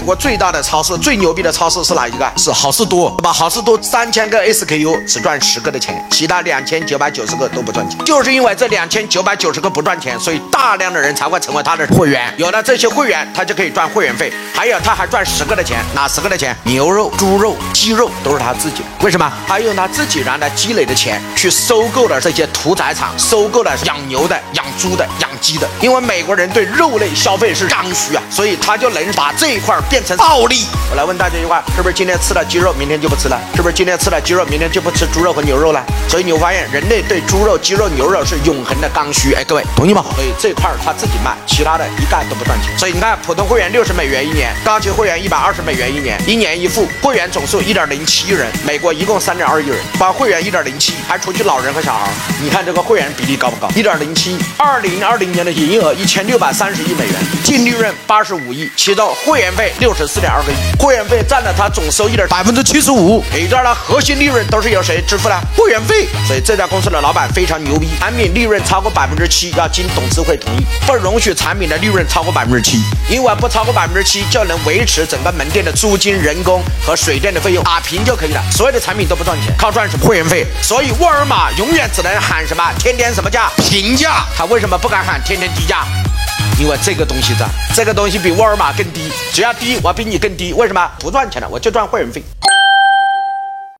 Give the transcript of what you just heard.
美国最大的超市、最牛逼的超市是哪一个？是好事多，对吧？好事多三千个 SKU 只赚十个的钱，其他两千九百九十个都不赚钱。就是因为这两千九百九十个不赚钱，所以大量的人才会成为他的会员。有了这些会员，他就可以赚会员费，还有他还赚十个的钱，哪十个的钱？牛肉、猪肉、鸡肉都是他自己。为什么？他用他自己原来积累的钱去收购了这些屠宰场，收购了养牛的、养猪的、养鸡的。因为美国人对肉类消费是刚需啊，所以他就能把这一块变成暴利。我来问大家一句话：是不是今天吃了鸡肉，明天就不吃了？是不是今天吃了鸡肉，明天就不吃猪肉和牛肉了？所以你会发现，人类对猪肉、鸡肉、牛肉是永恒的刚需。哎，各位同意吗？所以这块儿他自己卖，其他的一概都不赚钱。所以你看，普通会员六十美元一年，高级会员一百二十美元一年，一年一付，会员总数一点零七亿人，美国一共三点二亿人，把会员一点零七，还除去老人和小孩，你看这个会员比例高不高？一点零七，二零二零年的营业额一千六百三十亿美元，净利润八十五亿，其中会员费六十四点二个亿，会员费占了他总收益的百分之七十五。也就是呢，核心利润都是由谁支付的？会员费。所以这家公司的老板非常牛逼，产品利润超过百分之七要经董事会同意，不容许产品的利润超过百分之七，因为不超过百分之七就能维持整个门店的租金、人工和水电的费用，打平就可以了。所有的产品都不赚钱，靠赚什么？会员费。所以沃尔玛永远只能喊什么？天天什么价？平价。他为什么不敢喊天天低价？因为这个东西在，这个东西比沃尔玛更低，只要低，我比你更低。为什么？不赚钱了，我就赚会员费。